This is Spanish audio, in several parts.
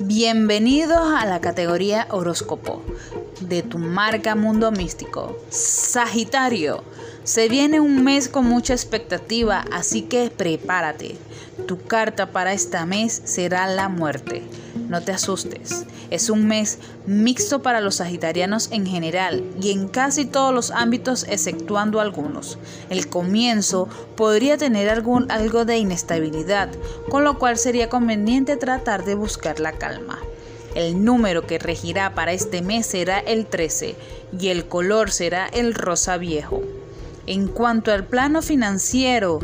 Bienvenidos a la categoría horóscopo de tu marca Mundo Místico. Sagitario, se viene un mes con mucha expectativa, así que prepárate. Tu carta para este mes será la muerte. No te asustes. Es un mes mixto para los sagitarianos en general y en casi todos los ámbitos exceptuando algunos. El comienzo podría tener algún, algo de inestabilidad, con lo cual sería conveniente tratar de buscar la calma. El número que regirá para este mes será el 13 y el color será el rosa viejo. En cuanto al plano financiero,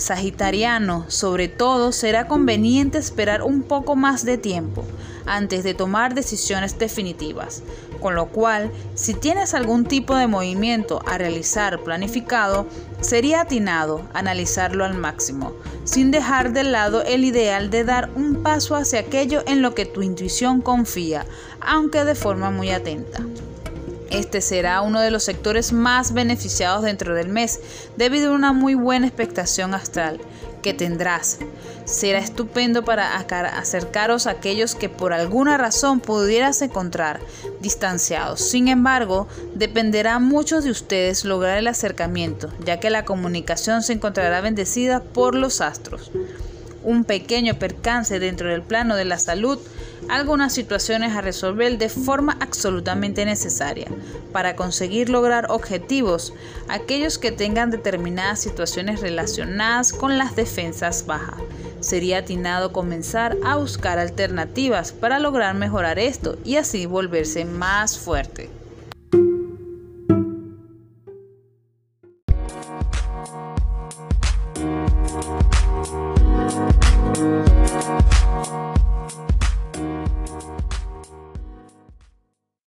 Sagitariano, sobre todo, será conveniente esperar un poco más de tiempo antes de tomar decisiones definitivas, con lo cual, si tienes algún tipo de movimiento a realizar planificado, sería atinado analizarlo al máximo, sin dejar de lado el ideal de dar un paso hacia aquello en lo que tu intuición confía, aunque de forma muy atenta. Este será uno de los sectores más beneficiados dentro del mes, debido a una muy buena expectación astral que tendrás. Será estupendo para acercaros a aquellos que por alguna razón pudieras encontrar distanciados. Sin embargo, dependerá mucho de ustedes lograr el acercamiento, ya que la comunicación se encontrará bendecida por los astros un pequeño percance dentro del plano de la salud, algunas situaciones a resolver de forma absolutamente necesaria para conseguir lograr objetivos, aquellos que tengan determinadas situaciones relacionadas con las defensas bajas. Sería atinado comenzar a buscar alternativas para lograr mejorar esto y así volverse más fuerte.